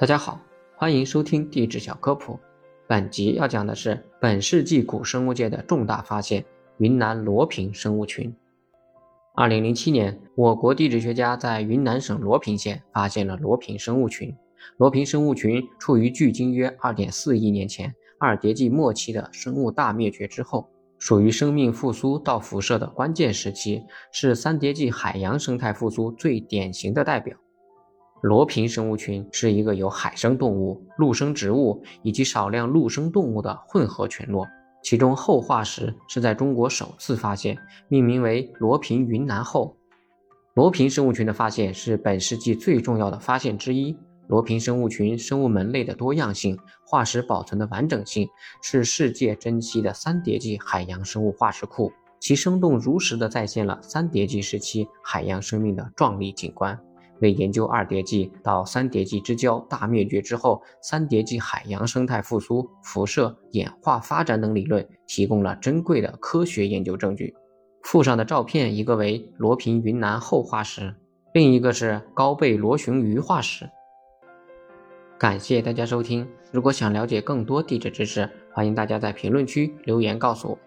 大家好，欢迎收听地质小科普。本集要讲的是本世纪古生物界的重大发现——云南罗平生物群。二零零七年，我国地质学家在云南省罗平县发现了罗平生物群。罗平生物群处于距今约二点四亿年前二叠纪末期的生物大灭绝之后，属于生命复苏到辐射的关键时期，是三叠纪海洋生态复苏最典型的代表。罗平生物群是一个由海生动物、陆生植物以及少量陆生动物的混合群落，其中后化石是在中国首次发现，命名为罗平云南后。罗平生物群的发现是本世纪最重要的发现之一。罗平生物群生物门类的多样性、化石保存的完整性，是世界珍稀的三叠纪海洋生物化石库，其生动如实地再现了三叠纪时期海洋生命的壮丽景观。为研究二叠纪到三叠纪之交大灭绝之后三叠纪海洋生态复苏、辐射、演化发展等理论提供了珍贵的科学研究证据。附上的照片，一个为罗平云南后化石，另一个是高背螺旋鱼化石。感谢大家收听，如果想了解更多地质知识，欢迎大家在评论区留言告诉我。